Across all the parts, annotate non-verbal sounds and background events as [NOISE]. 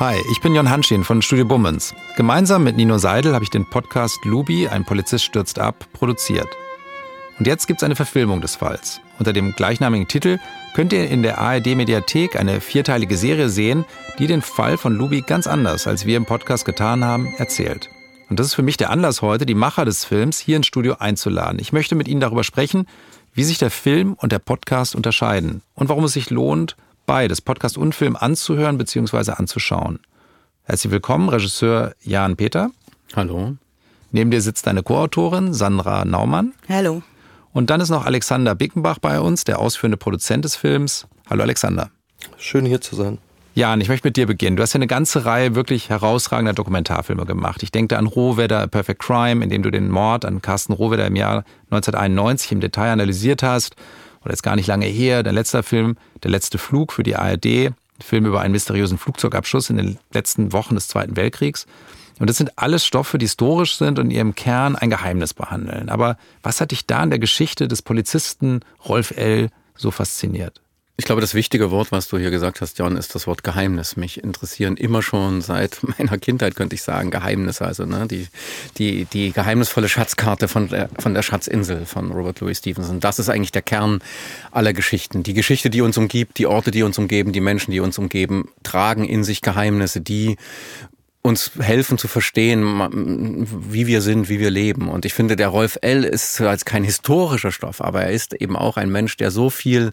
Hi, ich bin Jon Hanschin von Studio Bummens. Gemeinsam mit Nino Seidel habe ich den Podcast Lubi, ein Polizist stürzt ab, produziert. Und jetzt gibt es eine Verfilmung des Falls. Unter dem gleichnamigen Titel könnt ihr in der ARD-Mediathek eine vierteilige Serie sehen, die den Fall von Lubi ganz anders, als wir im Podcast getan haben, erzählt. Und das ist für mich der Anlass heute, die Macher des Films hier ins Studio einzuladen. Ich möchte mit Ihnen darüber sprechen, wie sich der Film und der Podcast unterscheiden und warum es sich lohnt, beides, Podcast und Film, anzuhören bzw. anzuschauen. Herzlich willkommen, Regisseur Jan Peter. Hallo. Neben dir sitzt deine Co-Autorin Sandra Naumann. Hallo. Und dann ist noch Alexander Bickenbach bei uns, der ausführende Produzent des Films. Hallo Alexander. Schön hier zu sein. Jan, ich möchte mit dir beginnen. Du hast ja eine ganze Reihe wirklich herausragender Dokumentarfilme gemacht. Ich denke an Rohwedder, A Perfect Crime, in dem du den Mord an Carsten Rohwedder im Jahr 1991 im Detail analysiert hast oder jetzt gar nicht lange her, dein letzter Film, Der letzte Flug für die ARD, ein Film über einen mysteriösen Flugzeugabschuss in den letzten Wochen des Zweiten Weltkriegs. Und das sind alles Stoffe, die historisch sind und in ihrem Kern ein Geheimnis behandeln. Aber was hat dich da in der Geschichte des Polizisten Rolf L. so fasziniert? Ich glaube, das wichtige Wort, was du hier gesagt hast, John, ist das Wort Geheimnis. Mich interessieren immer schon seit [LAUGHS] meiner Kindheit, könnte ich sagen, Geheimnisse. Also ne, die, die, die geheimnisvolle Schatzkarte von der, von der Schatzinsel von Robert Louis Stevenson. Das ist eigentlich der Kern aller Geschichten. Die Geschichte, die uns umgibt, die Orte, die uns umgeben, die Menschen, die uns umgeben, tragen in sich Geheimnisse, die uns helfen zu verstehen, wie wir sind, wie wir leben. Und ich finde, der Rolf L. ist als kein historischer Stoff, aber er ist eben auch ein Mensch, der so viel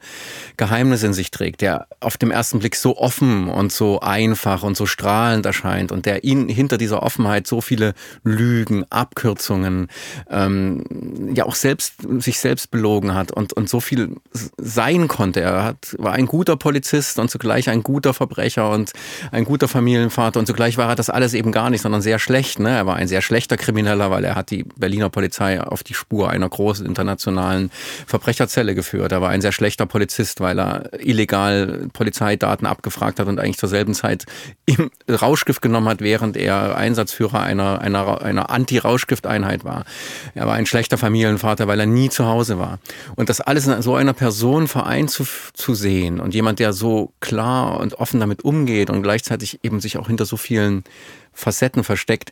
Geheimnis in sich trägt, der auf dem ersten Blick so offen und so einfach und so strahlend erscheint und der ihn hinter dieser Offenheit so viele Lügen, Abkürzungen, ähm, ja auch selbst sich selbst belogen hat und, und so viel sein konnte. Er hat, war ein guter Polizist und zugleich ein guter Verbrecher und ein guter Familienvater und zugleich war er das alles eben gar nicht, sondern sehr schlecht. Ne? Er war ein sehr schlechter Krimineller, weil er hat die Berliner Polizei auf die Spur einer großen internationalen Verbrecherzelle geführt. Er war ein sehr schlechter Polizist, weil er illegal Polizeidaten abgefragt hat und eigentlich zur selben Zeit im Rauschgift genommen hat, während er Einsatzführer einer, einer, einer Anti-Rauschgifteinheit war. Er war ein schlechter Familienvater, weil er nie zu Hause war. Und das alles in so einer Person vereint zu, zu sehen und jemand, der so klar und offen damit umgeht und gleichzeitig eben sich auch hinter so vielen Facetten versteckt.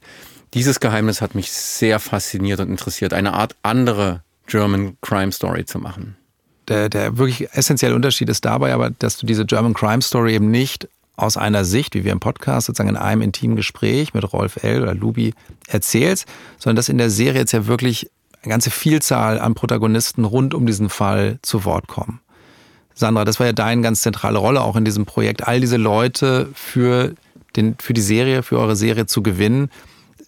Dieses Geheimnis hat mich sehr fasziniert und interessiert, eine Art andere German Crime Story zu machen. Der, der wirklich essentielle Unterschied ist dabei aber, dass du diese German Crime Story eben nicht aus einer Sicht, wie wir im Podcast sozusagen in einem intimen Gespräch mit Rolf L. oder Lubi erzählst, sondern dass in der Serie jetzt ja wirklich eine ganze Vielzahl an Protagonisten rund um diesen Fall zu Wort kommen. Sandra, das war ja deine ganz zentrale Rolle auch in diesem Projekt, all diese Leute für den, für die Serie, für eure Serie zu gewinnen.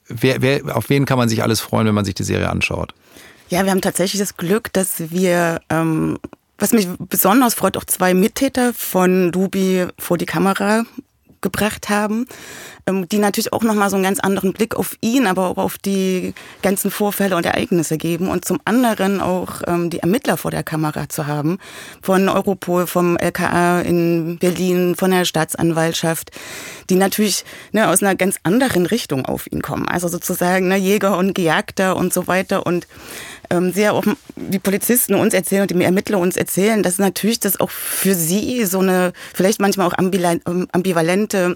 Wer, wer, auf wen kann man sich alles freuen, wenn man sich die Serie anschaut? Ja, wir haben tatsächlich das Glück, dass wir, ähm, was mich besonders freut, auch zwei Mittäter von Dubi vor die Kamera gebracht haben, ähm, die natürlich auch nochmal so einen ganz anderen Blick auf ihn, aber auch auf die ganzen Vorfälle und Ereignisse geben und zum anderen auch ähm, die Ermittler vor der Kamera zu haben, von Europol, vom LKA in Berlin, von der Staatsanwaltschaft, die natürlich ne, aus einer ganz anderen Richtung auf ihn kommen. Also sozusagen ne, Jäger und Gejagter und so weiter und ähm, sehr auch die Polizisten uns erzählen und die Ermittler uns erzählen, dass natürlich das auch für sie so eine vielleicht manchmal auch ambivalente interessante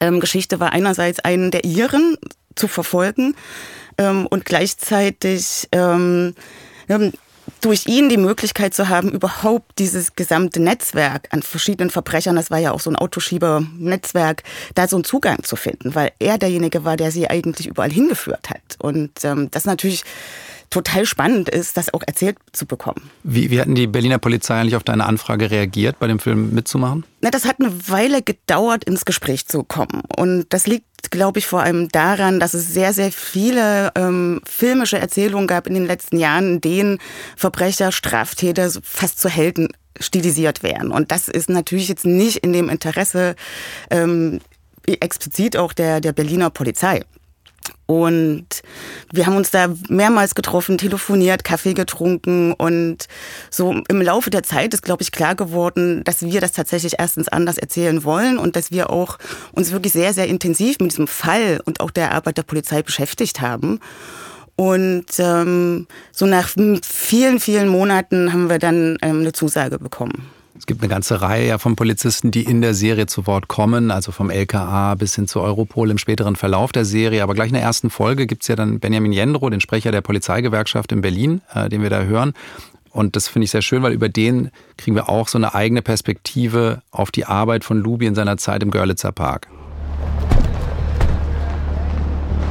ähm, Geschichte war einerseits einen der ihren zu verfolgen ähm, und gleichzeitig ähm, durch ihn die Möglichkeit zu haben, überhaupt dieses gesamte Netzwerk an verschiedenen Verbrechern, das war ja auch so ein Autoschieber-Netzwerk, da so einen Zugang zu finden, weil er derjenige war, der sie eigentlich überall hingeführt hat. Und ähm, das natürlich total spannend ist, das auch erzählt zu bekommen. Wie, wie hatten die Berliner Polizei eigentlich auf deine Anfrage reagiert, bei dem Film mitzumachen? Na, das hat eine Weile gedauert, ins Gespräch zu kommen. Und das liegt, glaube ich, vor allem daran, dass es sehr, sehr viele ähm, filmische Erzählungen gab in den letzten Jahren, in denen Verbrecher, Straftäter fast zu Helden stilisiert werden. Und das ist natürlich jetzt nicht in dem Interesse ähm, explizit auch der, der Berliner Polizei. Und wir haben uns da mehrmals getroffen, telefoniert, Kaffee getrunken und so im Laufe der Zeit ist, glaube ich, klar geworden, dass wir das tatsächlich erstens anders erzählen wollen und dass wir auch uns wirklich sehr, sehr intensiv mit diesem Fall und auch der Arbeit der Polizei beschäftigt haben. Und ähm, so nach vielen, vielen Monaten haben wir dann ähm, eine Zusage bekommen. Es gibt eine ganze Reihe ja von Polizisten, die in der Serie zu Wort kommen, also vom LKA bis hin zu Europol im späteren Verlauf der Serie. Aber gleich in der ersten Folge gibt es ja dann Benjamin Jendro, den Sprecher der Polizeigewerkschaft in Berlin, äh, den wir da hören. Und das finde ich sehr schön, weil über den kriegen wir auch so eine eigene Perspektive auf die Arbeit von Lubi in seiner Zeit im Görlitzer Park.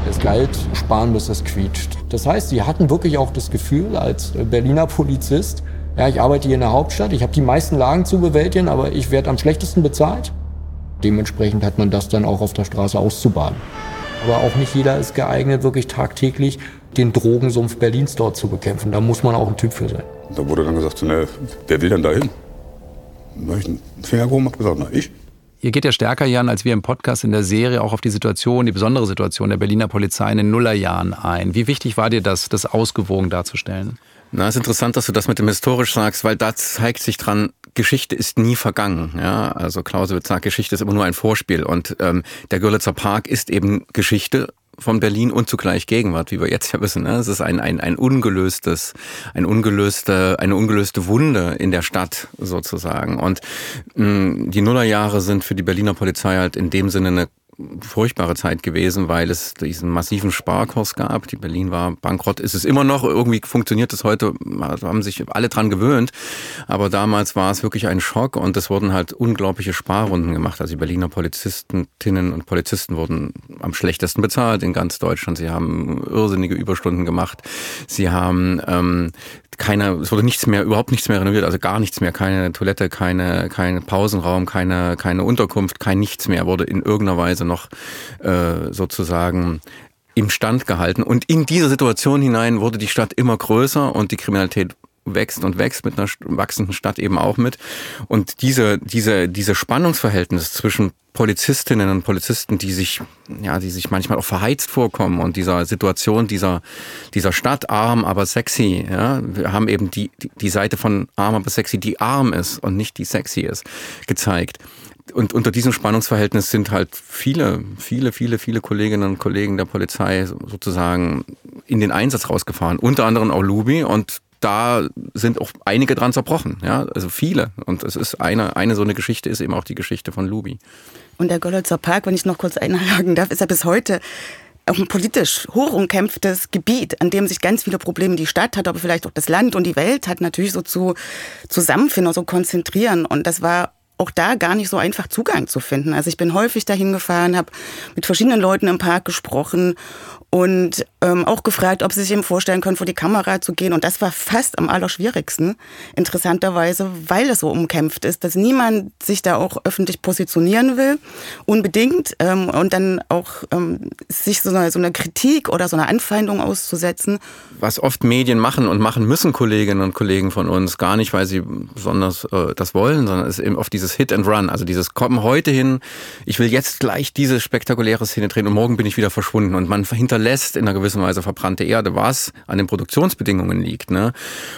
Es galt, sparen bis es quietscht. Das heißt, sie hatten wirklich auch das Gefühl als Berliner Polizist, ja, ich arbeite hier in der Hauptstadt, ich habe die meisten Lagen zu bewältigen, aber ich werde am schlechtesten bezahlt. Dementsprechend hat man das dann auch auf der Straße auszubaden. Aber auch nicht jeder ist geeignet, wirklich tagtäglich den Drogensumpf Berlins dort zu bekämpfen. Da muss man auch ein Typ für sein. Da wurde dann gesagt, ne, wer will denn da hin? Da habe ich einen Finger gehoben und gesagt, na ich. Ihr geht ja stärker, Jan, als wir im Podcast in der Serie auch auf die Situation, die besondere Situation der Berliner Polizei in den Nullerjahren ein. Wie wichtig war dir das, das ausgewogen darzustellen? Na, ist interessant, dass du das mit dem historisch sagst, weil da zeigt sich dran, Geschichte ist nie vergangen. Ja, also Clausewitz sagt, Geschichte ist immer nur ein Vorspiel und ähm, der Görlitzer Park ist eben Geschichte von Berlin und zugleich Gegenwart, wie wir jetzt ja wissen. Ne? Es ist ein, ein, ein ungelöstes, ein ungelöste, eine ungelöste Wunde in der Stadt sozusagen. Und mh, die Nullerjahre sind für die Berliner Polizei halt in dem Sinne eine furchtbare Zeit gewesen, weil es diesen massiven Sparkurs gab. Die Berlin war bankrott, ist es immer noch. Irgendwie funktioniert es heute, haben sich alle dran gewöhnt. Aber damals war es wirklich ein Schock und es wurden halt unglaubliche Sparrunden gemacht. Also die Berliner Polizistinnen und Polizisten wurden am schlechtesten bezahlt in ganz Deutschland. Sie haben irrsinnige Überstunden gemacht. Sie haben ähm, keine, es wurde nichts mehr, überhaupt nichts mehr renoviert, also gar nichts mehr, keine Toilette, keine, kein Pausenraum, keine, keine Unterkunft, kein nichts mehr wurde in irgendeiner Weise noch äh, sozusagen im Stand gehalten. Und in diese Situation hinein wurde die Stadt immer größer und die Kriminalität wächst und wächst mit einer wachsenden Stadt eben auch mit. Und diese, diese, diese Spannungsverhältnis zwischen Polizistinnen und Polizisten, die sich, ja, die sich manchmal auch verheizt vorkommen und dieser Situation dieser, dieser Stadt arm, aber sexy, ja. Wir haben eben die, die, Seite von arm, aber sexy, die arm ist und nicht die sexy ist, gezeigt und unter diesem Spannungsverhältnis sind halt viele, viele, viele, viele Kolleginnen und Kollegen der Polizei sozusagen in den Einsatz rausgefahren. Unter anderem auch Lubi und da sind auch einige dran zerbrochen, ja, also viele. Und es ist eine, eine so eine Geschichte ist eben auch die Geschichte von Lubi. Und der Görlitzer Park, wenn ich noch kurz einhaken darf, ist ja bis heute auch ein politisch hoch umkämpftes Gebiet, an dem sich ganz viele Probleme die Stadt hat, aber vielleicht auch das Land und die Welt hat natürlich so zu zusammenfinden, so konzentrieren. Und das war auch da gar nicht so einfach Zugang zu finden. Also ich bin häufig dahin gefahren, habe mit verschiedenen Leuten im Park gesprochen und ähm, auch gefragt, ob sie sich eben vorstellen können, vor die Kamera zu gehen. Und das war fast am allerschwierigsten, interessanterweise, weil es so umkämpft ist, dass niemand sich da auch öffentlich positionieren will, unbedingt. Ähm, und dann auch ähm, sich so eine, so eine Kritik oder so eine Anfeindung auszusetzen. Was oft Medien machen und machen müssen Kolleginnen und Kollegen von uns, gar nicht, weil sie besonders äh, das wollen, sondern es ist eben oft dieses Hit and Run, also dieses Kommen heute hin, ich will jetzt gleich diese spektakuläre Szene drehen und morgen bin ich wieder verschwunden. Und man hinterlässt in einer gewissen Weise verbrannte Erde, was an den Produktionsbedingungen liegt. Ne?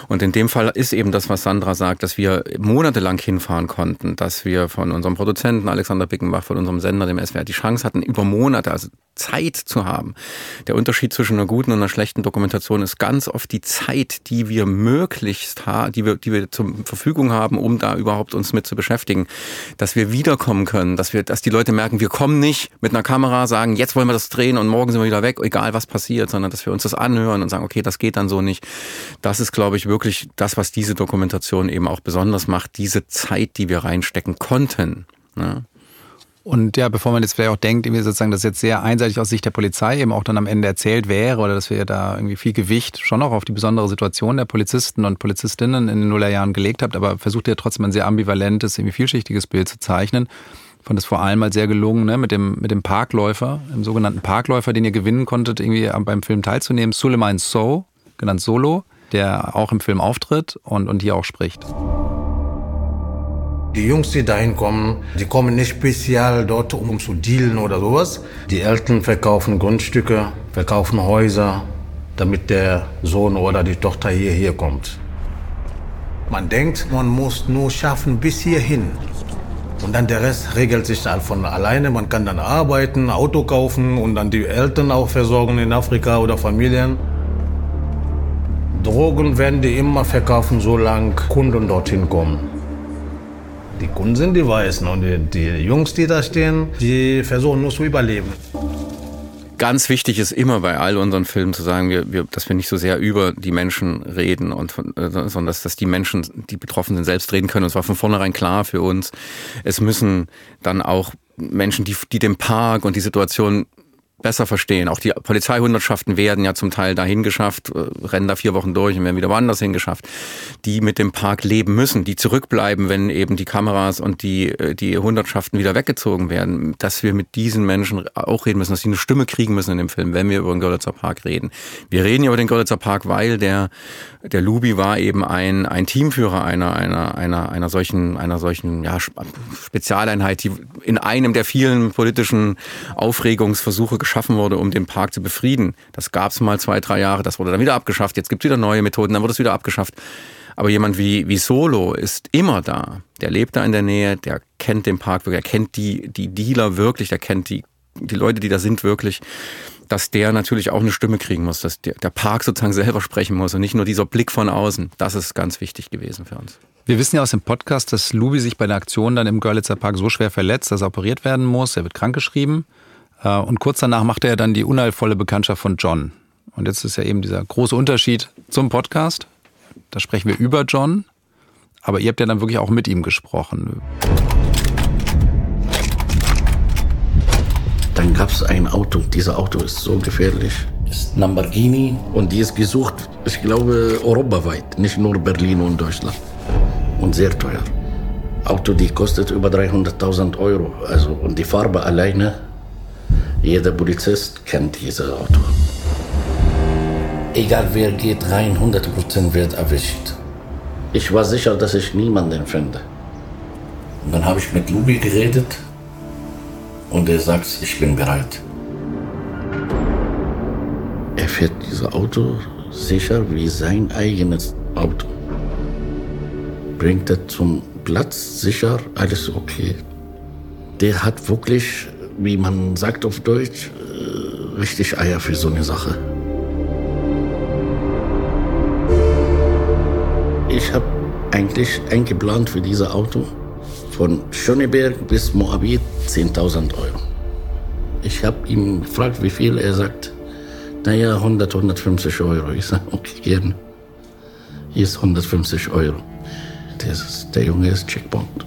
Und in dem Fall ist eben das, was Sandra sagt, dass wir monatelang hinfahren konnten, dass wir von unserem Produzenten Alexander Bickenbach, von unserem Sender, dem SWR, die Chance hatten, über Monate, also Zeit zu haben. Der Unterschied zwischen einer guten und einer schlechten Dokumentation ist ganz oft die Zeit, die wir möglichst haben, die wir, die wir zur Verfügung haben, um da überhaupt uns mit zu beschäftigen. Dass wir wiederkommen können, dass wir, dass die Leute merken, wir kommen nicht mit einer Kamera, sagen, jetzt wollen wir das drehen und morgen sind wir wieder weg, egal was passiert, sondern dass wir uns das anhören und sagen, okay, das geht dann so nicht. Das ist, glaube ich, wirklich das, was diese Dokumentation eben auch besonders macht, diese Zeit, die wir reinstecken konnten. Ja. Und ja, bevor man jetzt vielleicht auch denkt, irgendwie sozusagen, dass jetzt sehr einseitig aus Sicht der Polizei eben auch dann am Ende erzählt wäre oder dass wir da irgendwie viel Gewicht schon auch auf die besondere Situation der Polizisten und Polizistinnen in den Nullerjahren gelegt habt, aber versucht ja trotzdem ein sehr ambivalentes, irgendwie vielschichtiges Bild zu zeichnen. Fand es vor allem mal sehr gelungen, ne, mit dem, mit dem Parkläufer, dem sogenannten Parkläufer, den ihr gewinnen konntet, irgendwie beim Film teilzunehmen, Suleiman So, genannt Solo, der auch im Film auftritt und, und hier auch spricht. Die Jungs, die dahin kommen, die kommen nicht speziell dort, um zu dealen oder sowas. Die Eltern verkaufen Grundstücke, verkaufen Häuser, damit der Sohn oder die Tochter hierher kommt. Man denkt, man muss nur schaffen bis hierhin. Und dann der Rest regelt sich dann von alleine. Man kann dann arbeiten, Auto kaufen und dann die Eltern auch versorgen in Afrika oder Familien. Drogen werden die immer verkaufen, solange Kunden dorthin kommen. Die Kunden sind die Weißen und die, die Jungs, die da stehen, die versuchen nur zu überleben. Ganz wichtig ist immer bei all unseren Filmen zu sagen, wir, wir, dass wir nicht so sehr über die Menschen reden, und, äh, sondern dass, dass die Menschen, die betroffen sind, selbst reden können. Und zwar von vornherein klar für uns. Es müssen dann auch Menschen, die, die den Park und die Situation besser verstehen. Auch die Polizeihundertschaften werden ja zum Teil dahin geschafft, äh, rennen da vier Wochen durch und werden wieder woanders hingeschafft, die mit dem Park leben müssen, die zurückbleiben, wenn eben die Kameras und die, äh, die Hundertschaften wieder weggezogen werden, dass wir mit diesen Menschen auch reden müssen, dass sie eine Stimme kriegen müssen in dem Film, wenn wir über den Görlitzer Park reden. Wir reden über den Görlitzer Park, weil der, der Lubi war eben ein, ein Teamführer einer, einer, einer, einer solchen, einer solchen, ja, Spezialeinheit, die in einem der vielen politischen Aufregungsversuche geschaffen wurde, um den Park zu befrieden. Das gab es mal zwei, drei Jahre, das wurde dann wieder abgeschafft, jetzt gibt es wieder neue Methoden, dann wurde es wieder abgeschafft. Aber jemand wie, wie Solo ist immer da. Der lebt da in der Nähe, der kennt den Park wirklich, er kennt die, die Dealer wirklich, der kennt die, die Leute, die da sind wirklich dass der natürlich auch eine Stimme kriegen muss, dass der, der Park sozusagen selber sprechen muss und nicht nur dieser Blick von außen. Das ist ganz wichtig gewesen für uns. Wir wissen ja aus dem Podcast, dass Lubi sich bei der Aktion dann im Görlitzer Park so schwer verletzt, dass er operiert werden muss. Er wird krankgeschrieben. Äh, und kurz danach macht er dann die unheilvolle Bekanntschaft von John. Und jetzt ist ja eben dieser große Unterschied zum Podcast. Da sprechen wir über John, aber ihr habt ja dann wirklich auch mit ihm gesprochen. Dann gab es ein Auto. Dieses Auto ist so gefährlich. Ist Lamborghini und die ist gesucht, ich glaube, europaweit, nicht nur Berlin und Deutschland. Und sehr teuer. Auto, die kostet über 300.000 Euro. Also, und die Farbe alleine jeder Polizist kennt dieses Auto. Egal wer geht rein, 100% wird erwischt. Ich war sicher, dass ich niemanden finde. Und dann habe ich mit Lubi geredet und er sagt, ich bin bereit. Er fährt dieses Auto sicher wie sein eigenes Auto. Bringt er zum Platz sicher, alles okay. Der hat wirklich wie man sagt auf Deutsch, äh, richtig Eier für so eine Sache. Ich habe eigentlich eingeplant für dieses Auto von Schöneberg bis Moabit 10.000 Euro. Ich habe ihn gefragt, wie viel. Er sagt, naja, 100, 150 Euro. Ich sage, okay, gerne. Hier ist 150 Euro. Ist, der Junge ist Checkpoint.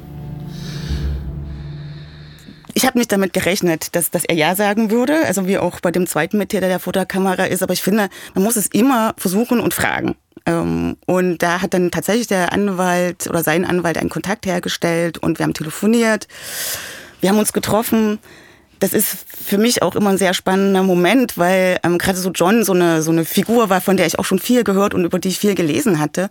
Ich habe nicht damit gerechnet, dass, dass er Ja sagen würde, also wie auch bei dem zweiten Mittäter der Fotokamera ist. Aber ich finde, man muss es immer versuchen und fragen. Ähm, und da hat dann tatsächlich der Anwalt oder sein Anwalt einen Kontakt hergestellt und wir haben telefoniert. Wir haben uns getroffen das ist für mich auch immer ein sehr spannender Moment, weil ähm, gerade so John so eine, so eine Figur war, von der ich auch schon viel gehört und über die ich viel gelesen hatte.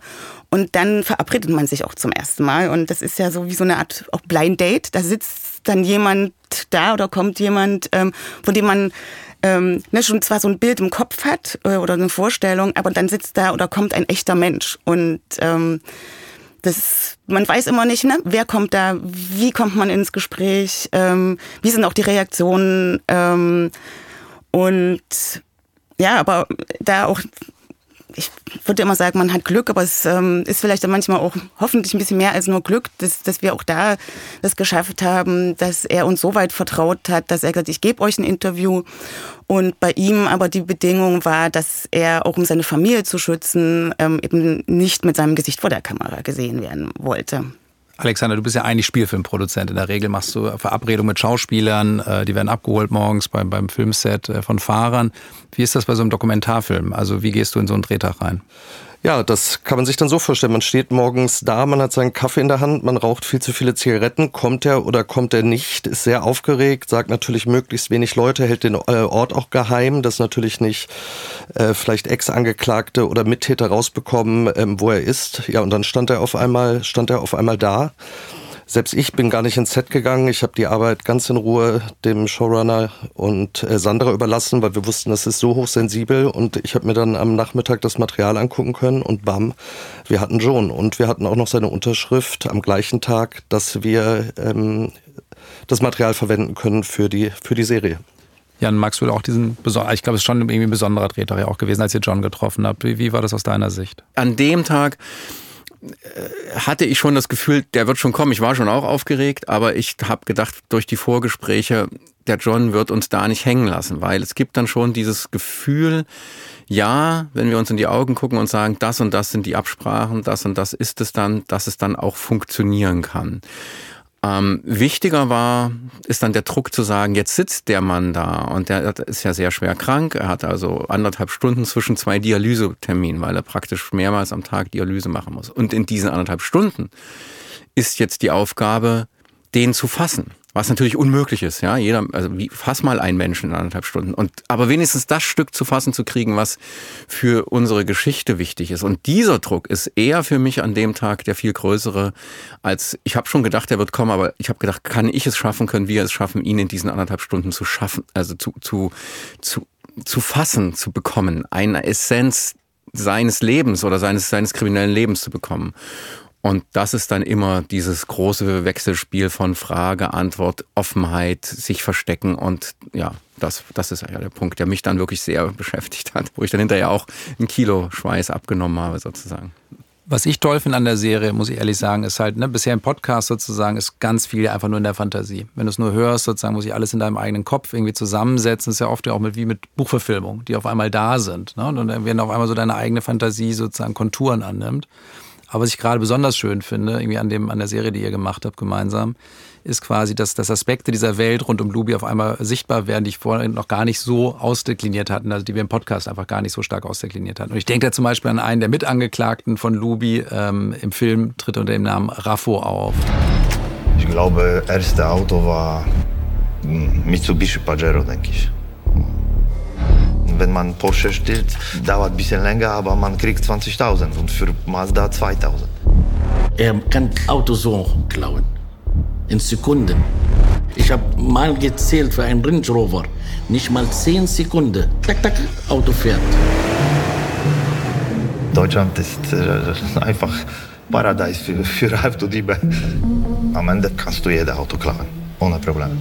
Und dann verabredet man sich auch zum ersten Mal. Und das ist ja so wie so eine Art auch Blind Date. Da sitzt dann jemand da oder kommt jemand, ähm, von dem man ähm, ne, schon zwar so ein Bild im Kopf hat äh, oder eine Vorstellung, aber dann sitzt da oder kommt ein echter Mensch. Und ähm, das, man weiß immer nicht, ne? wer kommt da, wie kommt man ins Gespräch, ähm, wie sind auch die Reaktionen ähm, und ja, aber da auch ich würde immer sagen, man hat Glück, aber es ähm, ist vielleicht manchmal auch hoffentlich ein bisschen mehr als nur Glück, dass, dass wir auch da das geschafft haben, dass er uns so weit vertraut hat, dass er gesagt, ich gebe euch ein Interview. Und bei ihm aber die Bedingung war, dass er auch um seine Familie zu schützen, ähm, eben nicht mit seinem Gesicht vor der Kamera gesehen werden wollte. Alexander, du bist ja eigentlich Spielfilmproduzent. In der Regel machst du Verabredungen mit Schauspielern, äh, die werden abgeholt morgens beim, beim Filmset äh, von Fahrern. Wie ist das bei so einem Dokumentarfilm? Also wie gehst du in so einen Drehtag rein? Ja, das kann man sich dann so vorstellen. Man steht morgens da, man hat seinen Kaffee in der Hand, man raucht viel zu viele Zigaretten. Kommt er oder kommt er nicht? Ist sehr aufgeregt, sagt natürlich möglichst wenig Leute, hält den äh, Ort auch geheim, dass natürlich nicht äh, vielleicht Ex-Angeklagte oder Mittäter rausbekommen, ähm, wo er ist. Ja, und dann stand er auf einmal, stand er auf einmal da. Selbst ich bin gar nicht ins Set gegangen. Ich habe die Arbeit ganz in Ruhe dem Showrunner und äh, Sandra überlassen, weil wir wussten, das ist so hochsensibel. Und ich habe mir dann am Nachmittag das Material angucken können und bam, wir hatten John. Und wir hatten auch noch seine Unterschrift am gleichen Tag, dass wir ähm, das Material verwenden können für die, für die Serie. Jan, magst du auch diesen, ich glaube, es ist schon irgendwie ein besonderer Drehtag ja auch gewesen, als ihr John getroffen habt. Wie, wie war das aus deiner Sicht? An dem Tag hatte ich schon das Gefühl, der wird schon kommen. Ich war schon auch aufgeregt, aber ich habe gedacht, durch die Vorgespräche, der John wird uns da nicht hängen lassen, weil es gibt dann schon dieses Gefühl, ja, wenn wir uns in die Augen gucken und sagen, das und das sind die Absprachen, das und das ist es dann, dass es dann auch funktionieren kann. Ähm, wichtiger war, ist dann der Druck zu sagen, jetzt sitzt der Mann da und der ist ja sehr schwer krank. Er hat also anderthalb Stunden zwischen zwei Dialyseterminen, weil er praktisch mehrmals am Tag Dialyse machen muss. Und in diesen anderthalb Stunden ist jetzt die Aufgabe, den zu fassen. Was natürlich unmöglich ist, ja. Jeder, also wie, fass mal einen Menschen in anderthalb Stunden. Und, aber wenigstens das Stück zu fassen zu kriegen, was für unsere Geschichte wichtig ist. Und dieser Druck ist eher für mich an dem Tag der viel größere, als ich habe schon gedacht, er wird kommen, aber ich habe gedacht, kann ich es schaffen, können wir es schaffen, ihn in diesen anderthalb Stunden zu schaffen, also zu, zu, zu, zu fassen, zu bekommen, eine Essenz seines Lebens oder seines, seines kriminellen Lebens zu bekommen. Und das ist dann immer dieses große Wechselspiel von Frage, Antwort, Offenheit, sich verstecken und ja, das, das ist ja der Punkt, der mich dann wirklich sehr [LAUGHS] beschäftigt hat, wo ich dann hinterher auch ein Kilo Schweiß abgenommen habe sozusagen. Was ich toll finde an der Serie, muss ich ehrlich sagen, ist halt, ne, bisher im Podcast sozusagen ist ganz viel einfach nur in der Fantasie. Wenn du es nur hörst, sozusagen, muss ich alles in deinem eigenen Kopf irgendwie zusammensetzen. Ist ja oft ja auch mit, wie mit Buchverfilmungen, die auf einmal da sind. Ne? Und dann werden auf einmal so deine eigene Fantasie sozusagen Konturen annimmt. Aber was ich gerade besonders schön finde, irgendwie an dem, an der Serie, die ihr gemacht habt gemeinsam, ist quasi, dass, dass Aspekte dieser Welt rund um Lubi auf einmal sichtbar werden, die ich vorhin noch gar nicht so ausdekliniert hatten, also die wir im Podcast einfach gar nicht so stark ausdekliniert hatten. Und ich denke da zum Beispiel an einen der Mitangeklagten von Lubi ähm, im Film, tritt unter dem Namen Raffo auf. Ich glaube, erste Auto war Mitsubishi Pajero, denke ich. Wenn man Porsche stiehlt, dauert ein bisschen länger, aber man kriegt 20.000 und für Mazda 2.000. Er kann Auto so klauen. In Sekunden. Ich habe mal gezählt für einen Range Rover. Nicht mal 10 Sekunden. Tak, tak, Auto fährt. Deutschland ist äh, einfach Paradies für, für Autodiebe. Am Ende kannst du jedes Auto klauen. Ohne Probleme.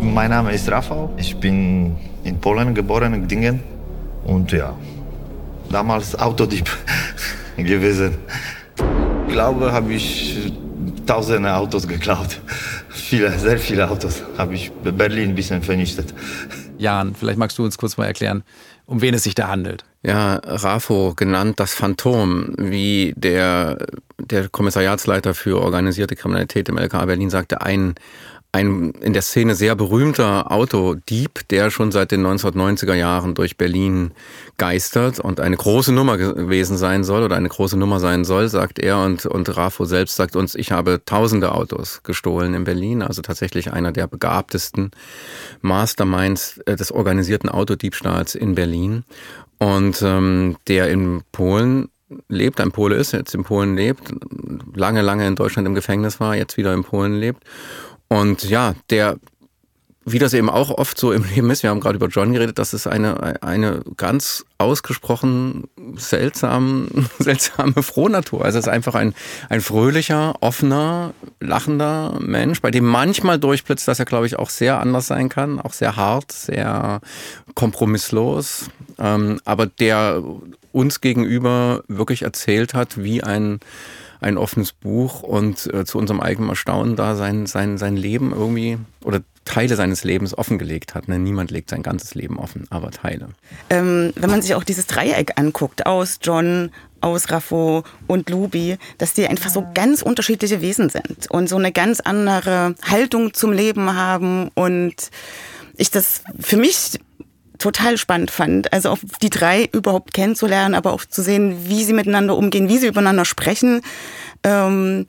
Mein Name ist Rafał. Ich bin in Polen geboren, in Gdingen. Und ja, damals Autodieb [LAUGHS] gewesen. Ich glaube, habe ich tausende Autos geklaut. [LAUGHS] Viele, sehr viele Autos habe ich Berlin ein bisschen vernichtet. Jan, vielleicht magst du uns kurz mal erklären, um wen es sich da handelt. Ja, Rafo, genannt das Phantom, wie der, der Kommissariatsleiter für organisierte Kriminalität im LKA Berlin sagte, ein ein in der Szene sehr berühmter Autodieb, der schon seit den 1990er Jahren durch Berlin geistert und eine große Nummer gewesen sein soll oder eine große Nummer sein soll, sagt er. Und, und Rafo selbst sagt uns, ich habe tausende Autos gestohlen in Berlin, also tatsächlich einer der begabtesten Masterminds äh, des organisierten Autodiebstahls in Berlin. Und ähm, der in Polen lebt, ein Pole ist, jetzt in Polen lebt, lange, lange in Deutschland im Gefängnis war, jetzt wieder in Polen lebt und ja, der, wie das eben auch oft so im [LAUGHS] Leben ist, wir haben gerade über John geredet, das ist eine, eine ganz ausgesprochen seltsam, [LAUGHS] seltsame Frohnatur. Also es ist einfach ein, ein fröhlicher, offener, lachender Mensch, bei dem manchmal durchblitzt, dass er, glaube ich, auch sehr anders sein kann, auch sehr hart, sehr kompromisslos, ähm, aber der uns gegenüber wirklich erzählt hat, wie ein ein offenes Buch und äh, zu unserem eigenen Erstaunen da sein, sein, sein Leben irgendwie oder Teile seines Lebens offengelegt hat. Ne? Niemand legt sein ganzes Leben offen, aber Teile. Ähm, wenn man sich auch dieses Dreieck anguckt, aus John, aus Raffo und Lubi, dass die einfach so ganz unterschiedliche Wesen sind und so eine ganz andere Haltung zum Leben haben und ich das für mich total spannend fand. Also auch die drei überhaupt kennenzulernen, aber auch zu sehen, wie sie miteinander umgehen, wie sie übereinander sprechen. Ähm,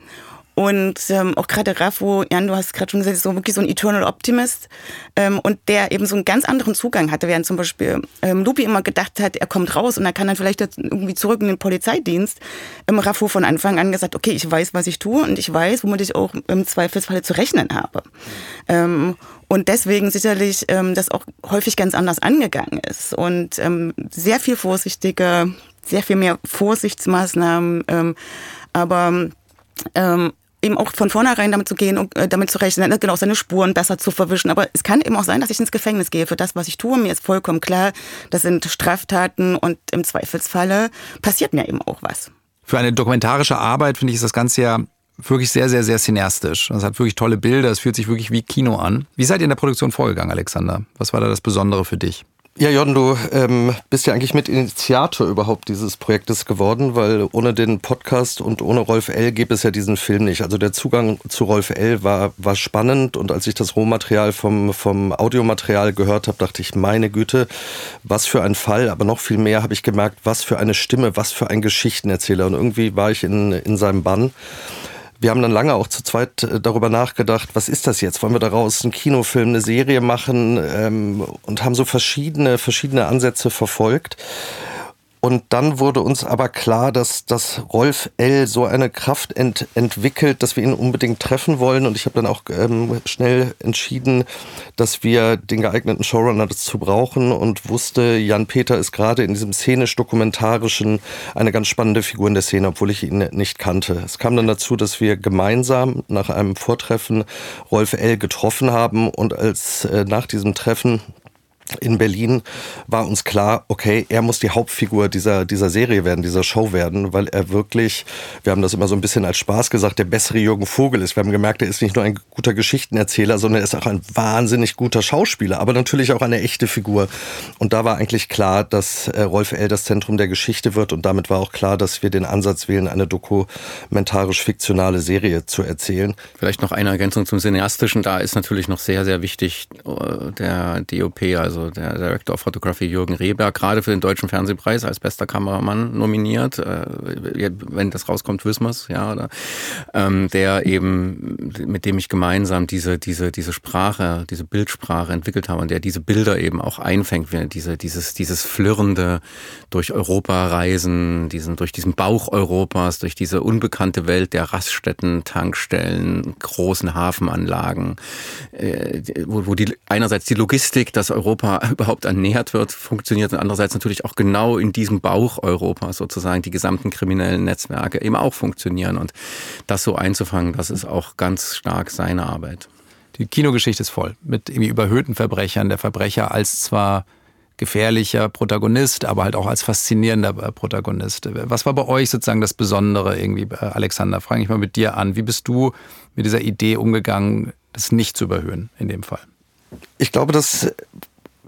und ähm, auch gerade Raffo, Jan, du hast gerade schon gesagt, ist so wirklich so ein Eternal Optimist ähm, und der eben so einen ganz anderen Zugang hatte, während zum Beispiel ähm, Lupi immer gedacht hat, er kommt raus und er kann dann vielleicht irgendwie zurück in den Polizeidienst. Ähm, Raffo von Anfang an gesagt, okay, ich weiß, was ich tue und ich weiß, womit ich auch im Zweifelsfalle zu rechnen habe. Ähm, und deswegen sicherlich ähm, das auch häufig ganz anders angegangen ist und ähm, sehr viel vorsichtiger, sehr viel mehr Vorsichtsmaßnahmen, ähm, aber ähm, eben auch von vornherein damit zu gehen und äh, damit zu rechnen, ne, genau seine Spuren besser zu verwischen. Aber es kann eben auch sein, dass ich ins Gefängnis gehe für das, was ich tue. Mir ist vollkommen klar, das sind Straftaten und im Zweifelsfalle passiert mir eben auch was. Für eine dokumentarische Arbeit finde ich ist das Ganze ja wirklich sehr, sehr, sehr cineastisch. Es hat wirklich tolle Bilder, es fühlt sich wirklich wie Kino an. Wie seid ihr in der Produktion vorgegangen, Alexander? Was war da das Besondere für dich? Ja, Jon, du ähm, bist ja eigentlich mit Initiator überhaupt dieses Projektes geworden, weil ohne den Podcast und ohne Rolf L. gäbe es ja diesen Film nicht. Also der Zugang zu Rolf L. war, war spannend und als ich das Rohmaterial vom, vom Audiomaterial gehört habe, dachte ich, meine Güte, was für ein Fall, aber noch viel mehr habe ich gemerkt, was für eine Stimme, was für ein Geschichtenerzähler und irgendwie war ich in, in seinem Bann. Wir haben dann lange auch zu zweit äh, darüber nachgedacht, was ist das jetzt? Wollen wir daraus einen Kinofilm, eine Serie machen? Ähm, und haben so verschiedene, verschiedene Ansätze verfolgt. Und dann wurde uns aber klar, dass, dass Rolf L. so eine Kraft ent, entwickelt, dass wir ihn unbedingt treffen wollen. Und ich habe dann auch ähm, schnell entschieden, dass wir den geeigneten Showrunner dazu brauchen und wusste, Jan Peter ist gerade in diesem szenisch-dokumentarischen eine ganz spannende Figur in der Szene, obwohl ich ihn nicht kannte. Es kam dann dazu, dass wir gemeinsam nach einem Vortreffen Rolf L. getroffen haben und als äh, nach diesem Treffen in Berlin war uns klar, okay, er muss die Hauptfigur dieser, dieser Serie werden, dieser Show werden, weil er wirklich, wir haben das immer so ein bisschen als Spaß gesagt, der bessere Jürgen Vogel ist. Wir haben gemerkt, er ist nicht nur ein guter Geschichtenerzähler, sondern er ist auch ein wahnsinnig guter Schauspieler, aber natürlich auch eine echte Figur. Und da war eigentlich klar, dass äh, Rolf L. das Zentrum der Geschichte wird und damit war auch klar, dass wir den Ansatz wählen, eine dokumentarisch-fiktionale Serie zu erzählen. Vielleicht noch eine Ergänzung zum Cineastischen, da ist natürlich noch sehr, sehr wichtig äh, der DOP, also also der Director of Photography Jürgen Rehberg, gerade für den Deutschen Fernsehpreis als bester Kameramann nominiert. Äh, wenn das rauskommt, wissen wir es, ja. Oder, ähm, der eben, mit dem ich gemeinsam diese, diese, diese Sprache, diese Bildsprache entwickelt habe und der diese Bilder eben auch einfängt, diese, dieses, dieses flirrende durch Europa reisen, diesen, durch diesen Bauch Europas, durch diese unbekannte Welt der Raststätten, Tankstellen, großen Hafenanlagen, äh, wo, wo die einerseits die Logistik, das Europa [LAUGHS] überhaupt ernährt wird, funktioniert und andererseits natürlich auch genau in diesem Bauch Europas sozusagen die gesamten kriminellen Netzwerke eben auch funktionieren. Und das so einzufangen, das ist auch ganz stark seine Arbeit. Die Kinogeschichte ist voll mit irgendwie überhöhten Verbrechern. Der Verbrecher als zwar gefährlicher Protagonist, aber halt auch als faszinierender Protagonist. Was war bei euch sozusagen das Besondere irgendwie, Alexander? Frage ich mal mit dir an. Wie bist du mit dieser Idee umgegangen, das nicht zu überhöhen in dem Fall? Ich glaube, das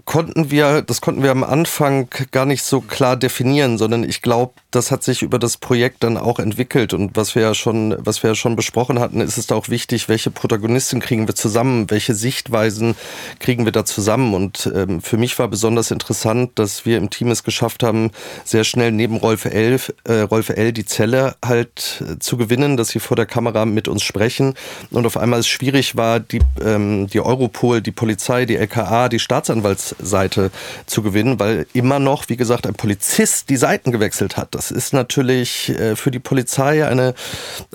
konnten wir, das konnten wir am Anfang gar nicht so klar definieren, sondern ich glaube, das hat sich über das Projekt dann auch entwickelt. Und was wir ja schon, was wir ja schon besprochen hatten, ist es auch wichtig, welche Protagonisten kriegen wir zusammen, welche Sichtweisen kriegen wir da zusammen. Und ähm, für mich war besonders interessant, dass wir im Team es geschafft haben, sehr schnell neben Rolf L, äh, Rolf L die Zelle halt äh, zu gewinnen, dass sie vor der Kamera mit uns sprechen. Und auf einmal es schwierig war, die, ähm, die Europol, die Polizei, die LKA, die Staatsanwaltsseite zu gewinnen, weil immer noch, wie gesagt, ein Polizist die Seiten gewechselt hat. Das das ist natürlich äh, für die Polizei eine,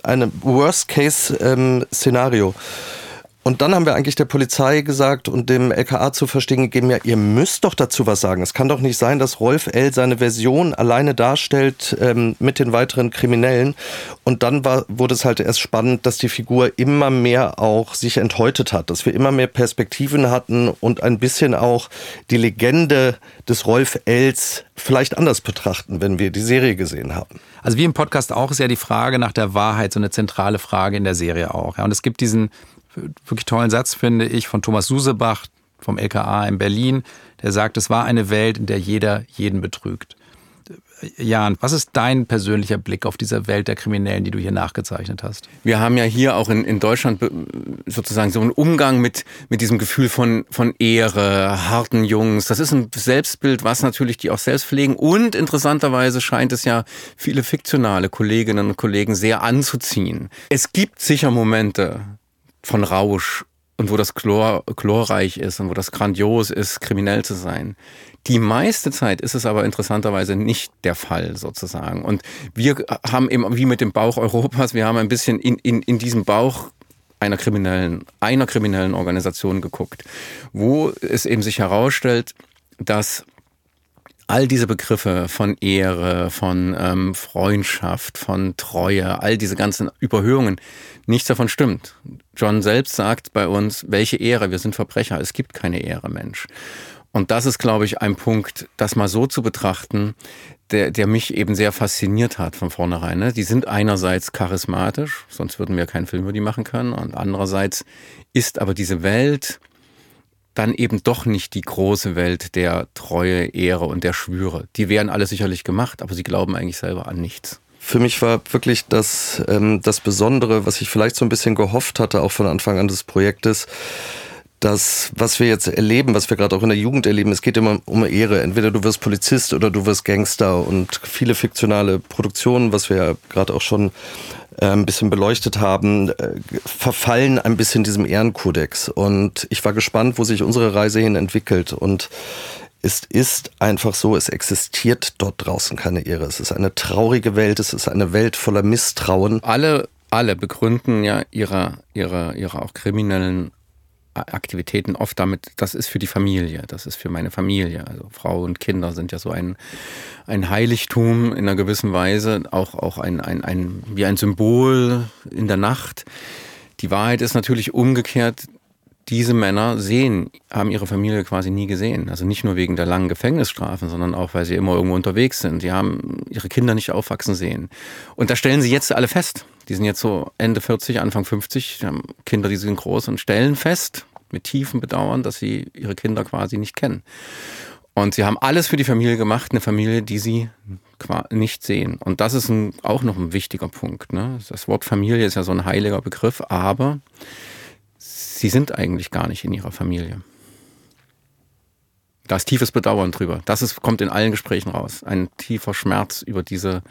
eine Worst-Case-Szenario. Ähm, und dann haben wir eigentlich der Polizei gesagt und dem LKA zu verstehen gegeben, ja, ihr müsst doch dazu was sagen. Es kann doch nicht sein, dass Rolf L. seine Version alleine darstellt ähm, mit den weiteren Kriminellen. Und dann war, wurde es halt erst spannend, dass die Figur immer mehr auch sich enthäutet hat, dass wir immer mehr Perspektiven hatten und ein bisschen auch die Legende des Rolf Ls vielleicht anders betrachten, wenn wir die Serie gesehen haben. Also wie im Podcast auch ist ja die Frage nach der Wahrheit so eine zentrale Frage in der Serie auch. Ja, und es gibt diesen wirklich tollen Satz, finde ich, von Thomas Susebach vom LKA in Berlin, der sagt, es war eine Welt, in der jeder jeden betrügt. Jan, was ist dein persönlicher Blick auf diese Welt der Kriminellen, die du hier nachgezeichnet hast? Wir haben ja hier auch in, in Deutschland sozusagen so einen Umgang mit, mit diesem Gefühl von, von Ehre, harten Jungs. Das ist ein Selbstbild, was natürlich die auch selbst pflegen. Und interessanterweise scheint es ja viele fiktionale Kolleginnen und Kollegen sehr anzuziehen. Es gibt sicher Momente, von Rausch und wo das Chlor, chlorreich ist und wo das grandios ist, kriminell zu sein. Die meiste Zeit ist es aber interessanterweise nicht der Fall sozusagen. Und wir haben eben wie mit dem Bauch Europas, wir haben ein bisschen in, in, in diesem Bauch einer kriminellen, einer kriminellen Organisation geguckt, wo es eben sich herausstellt, dass all diese Begriffe von Ehre, von ähm, Freundschaft, von Treue, all diese ganzen Überhöhungen, nichts davon stimmt. John selbst sagt bei uns, welche Ehre, wir sind Verbrecher, es gibt keine Ehre, Mensch. Und das ist, glaube ich, ein Punkt, das mal so zu betrachten, der, der mich eben sehr fasziniert hat von vornherein. Ne? Die sind einerseits charismatisch, sonst würden wir keinen Film über die machen können. Und andererseits ist aber diese Welt dann eben doch nicht die große Welt der Treue, Ehre und der Schwüre. Die wären alle sicherlich gemacht, aber sie glauben eigentlich selber an nichts. Für mich war wirklich das, ähm, das Besondere, was ich vielleicht so ein bisschen gehofft hatte, auch von Anfang an des Projektes, das, was wir jetzt erleben, was wir gerade auch in der Jugend erleben, es geht immer um Ehre. Entweder du wirst Polizist oder du wirst Gangster und viele fiktionale Produktionen, was wir ja gerade auch schon äh, ein bisschen beleuchtet haben, äh, verfallen ein bisschen diesem Ehrenkodex. Und ich war gespannt, wo sich unsere Reise hin entwickelt. Und es ist einfach so, es existiert dort draußen keine Ehre. Es ist eine traurige Welt, es ist eine Welt voller Misstrauen. Alle, alle begründen ja ihre, ihre, ihre auch kriminellen Aktivitäten oft damit, das ist für die Familie, das ist für meine Familie. Also Frau und Kinder sind ja so ein, ein Heiligtum in einer gewissen Weise, auch, auch ein, ein, ein, wie ein Symbol in der Nacht. Die Wahrheit ist natürlich umgekehrt, diese Männer sehen, haben ihre Familie quasi nie gesehen. Also nicht nur wegen der langen Gefängnisstrafen, sondern auch, weil sie immer irgendwo unterwegs sind. Sie haben ihre Kinder nicht aufwachsen sehen. Und da stellen sie jetzt alle fest. Die sind jetzt so Ende 40, Anfang 50, haben Kinder, die sind groß und stellen fest, mit tiefem Bedauern, dass sie ihre Kinder quasi nicht kennen. Und sie haben alles für die Familie gemacht, eine Familie, die sie nicht sehen. Und das ist ein, auch noch ein wichtiger Punkt. Ne? Das Wort Familie ist ja so ein heiliger Begriff, aber sie sind eigentlich gar nicht in ihrer Familie. Da ist tiefes Bedauern drüber. Das ist, kommt in allen Gesprächen raus. Ein tiefer Schmerz über diese,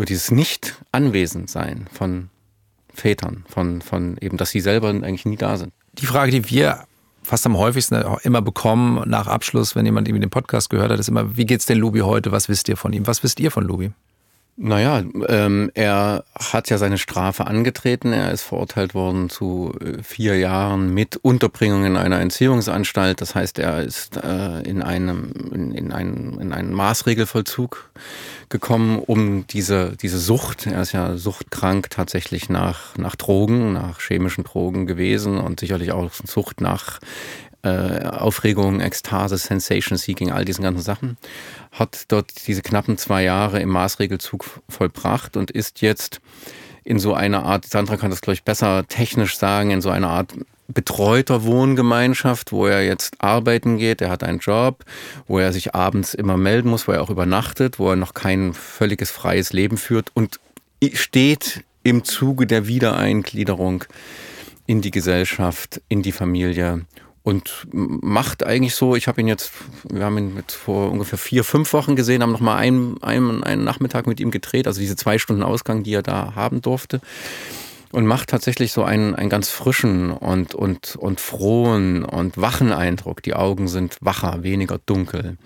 über dieses Nicht-Anwesendsein von Vätern, von, von eben, dass sie selber eigentlich nie da sind. Die Frage, die wir fast am häufigsten immer bekommen nach Abschluss, wenn jemand eben den Podcast gehört hat, ist immer, wie geht's denn Lubi heute? Was wisst ihr von ihm? Was wisst ihr von Lubi? Naja, ähm, er hat ja seine Strafe angetreten. Er ist verurteilt worden zu äh, vier Jahren mit Unterbringung in einer Entziehungsanstalt. Das heißt, er ist äh, in, einem, in, in, einen, in einen Maßregelvollzug gekommen, um diese, diese Sucht, er ist ja suchtkrank tatsächlich nach, nach Drogen, nach chemischen Drogen gewesen und sicherlich auch Sucht nach äh, Aufregung, Ekstase, Sensation Seeking, all diesen ganzen Sachen, hat dort diese knappen zwei Jahre im Maßregelzug vollbracht und ist jetzt in so einer Art, Sandra kann das glaube ich besser technisch sagen, in so einer Art betreuter Wohngemeinschaft, wo er jetzt arbeiten geht. Er hat einen Job, wo er sich abends immer melden muss, wo er auch übernachtet, wo er noch kein völliges freies Leben führt und steht im Zuge der Wiedereingliederung in die Gesellschaft, in die Familie und macht eigentlich so, ich habe ihn jetzt, wir haben ihn mit vor ungefähr vier, fünf Wochen gesehen, haben nochmal einen, einen, einen Nachmittag mit ihm gedreht, also diese zwei Stunden Ausgang, die er da haben durfte. Und macht tatsächlich so einen, einen ganz frischen und, und, und frohen und wachen Eindruck. Die Augen sind wacher, weniger dunkel.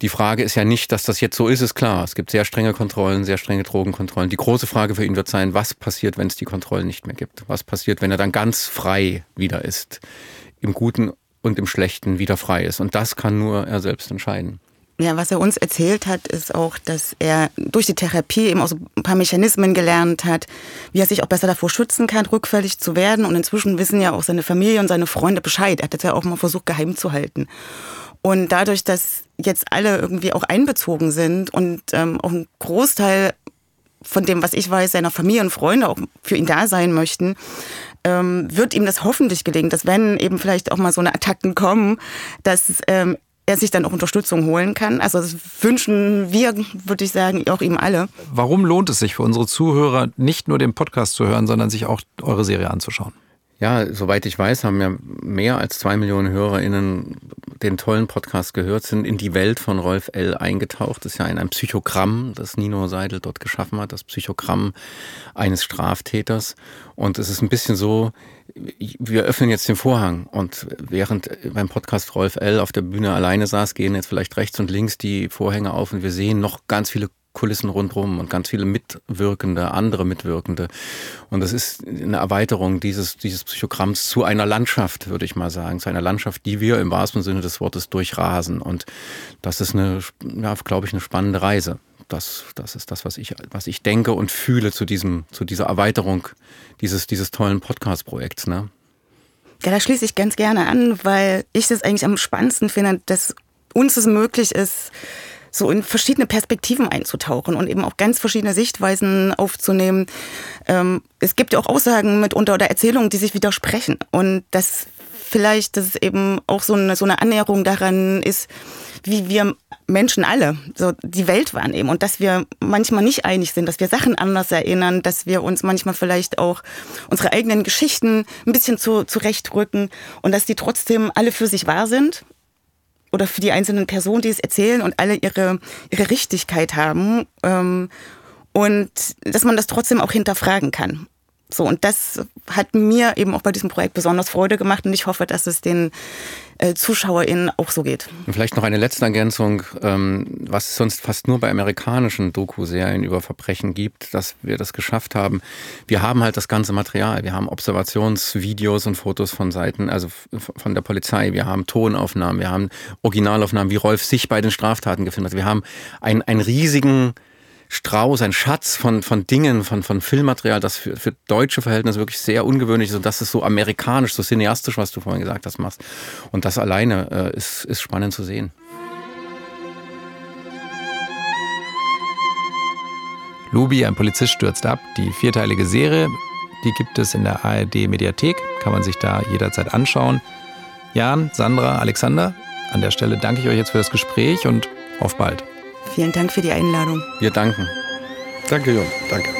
Die Frage ist ja nicht, dass das jetzt so ist, ist klar. Es gibt sehr strenge Kontrollen, sehr strenge Drogenkontrollen. Die große Frage für ihn wird sein, was passiert, wenn es die Kontrollen nicht mehr gibt? Was passiert, wenn er dann ganz frei wieder ist? im Guten und im Schlechten wieder frei ist. Und das kann nur er selbst entscheiden. Ja, was er uns erzählt hat, ist auch, dass er durch die Therapie eben auch so ein paar Mechanismen gelernt hat, wie er sich auch besser davor schützen kann, rückfällig zu werden. Und inzwischen wissen ja auch seine Familie und seine Freunde Bescheid. Er hat das ja auch mal versucht, geheim zu halten. Und dadurch, dass jetzt alle irgendwie auch einbezogen sind und ähm, auch ein Großteil von dem, was ich weiß, seiner Familie und Freunde auch für ihn da sein möchten, ähm, wird ihm das hoffentlich gelingen, dass wenn eben vielleicht auch mal so eine Attacken kommen, dass ähm, er sich dann auch Unterstützung holen kann. Also das wünschen wir, würde ich sagen, auch ihm alle. Warum lohnt es sich für unsere Zuhörer, nicht nur den Podcast zu hören, sondern sich auch eure Serie anzuschauen? Ja, soweit ich weiß, haben ja mehr als zwei Millionen HörerInnen den tollen Podcast gehört, sind in die Welt von Rolf L. eingetaucht. Das ist ja ein, ein Psychogramm, das Nino Seidel dort geschaffen hat, das Psychogramm eines Straftäters. Und es ist ein bisschen so, wir öffnen jetzt den Vorhang und während beim Podcast Rolf L. auf der Bühne alleine saß, gehen jetzt vielleicht rechts und links die Vorhänge auf und wir sehen noch ganz viele Kulissen rundherum und ganz viele Mitwirkende, andere Mitwirkende. Und das ist eine Erweiterung dieses, dieses Psychogramms zu einer Landschaft, würde ich mal sagen, zu einer Landschaft, die wir im wahrsten Sinne des Wortes durchrasen. Und das ist eine, ja, glaube ich, eine spannende Reise. Das, das ist das, was ich, was ich denke und fühle zu diesem, zu dieser Erweiterung dieses, dieses tollen Podcast-Projekts. Ne? Ja, da schließe ich ganz gerne an, weil ich das eigentlich am spannendsten finde, dass uns es möglich ist, so in verschiedene Perspektiven einzutauchen und eben auch ganz verschiedene Sichtweisen aufzunehmen. Ähm, es gibt ja auch Aussagen mitunter oder Erzählungen, die sich widersprechen. Und das vielleicht, dass es eben auch so eine, so eine Annäherung daran ist, wie wir Menschen alle so die Welt wahrnehmen und dass wir manchmal nicht einig sind, dass wir Sachen anders erinnern, dass wir uns manchmal vielleicht auch unsere eigenen Geschichten ein bisschen zu, zurechtrücken und dass die trotzdem alle für sich wahr sind oder für die einzelnen Personen, die es erzählen und alle ihre, ihre Richtigkeit haben ähm, und dass man das trotzdem auch hinterfragen kann. So, und das hat mir eben auch bei diesem Projekt besonders Freude gemacht und ich hoffe, dass es den ZuschauerInnen auch so geht. Und vielleicht noch eine letzte Ergänzung, ähm, was es sonst fast nur bei amerikanischen Doku-Serien über Verbrechen gibt, dass wir das geschafft haben. Wir haben halt das ganze Material. Wir haben Observationsvideos und Fotos von Seiten, also von der Polizei. Wir haben Tonaufnahmen, wir haben Originalaufnahmen, wie Rolf sich bei den Straftaten gefilmt hat. Wir haben einen riesigen Strauß, ein Schatz von, von Dingen, von, von Filmmaterial, das für, für deutsche Verhältnisse wirklich sehr ungewöhnlich ist. Und das ist so amerikanisch, so cineastisch, was du vorhin gesagt hast, machst. Und das alleine äh, ist, ist spannend zu sehen. Lubi, ein Polizist, stürzt ab. Die vierteilige Serie, die gibt es in der ARD Mediathek, kann man sich da jederzeit anschauen. Jan, Sandra, Alexander, an der Stelle danke ich euch jetzt für das Gespräch und auf bald. Vielen Dank für die Einladung. Wir danken. Danke, Jon. Danke.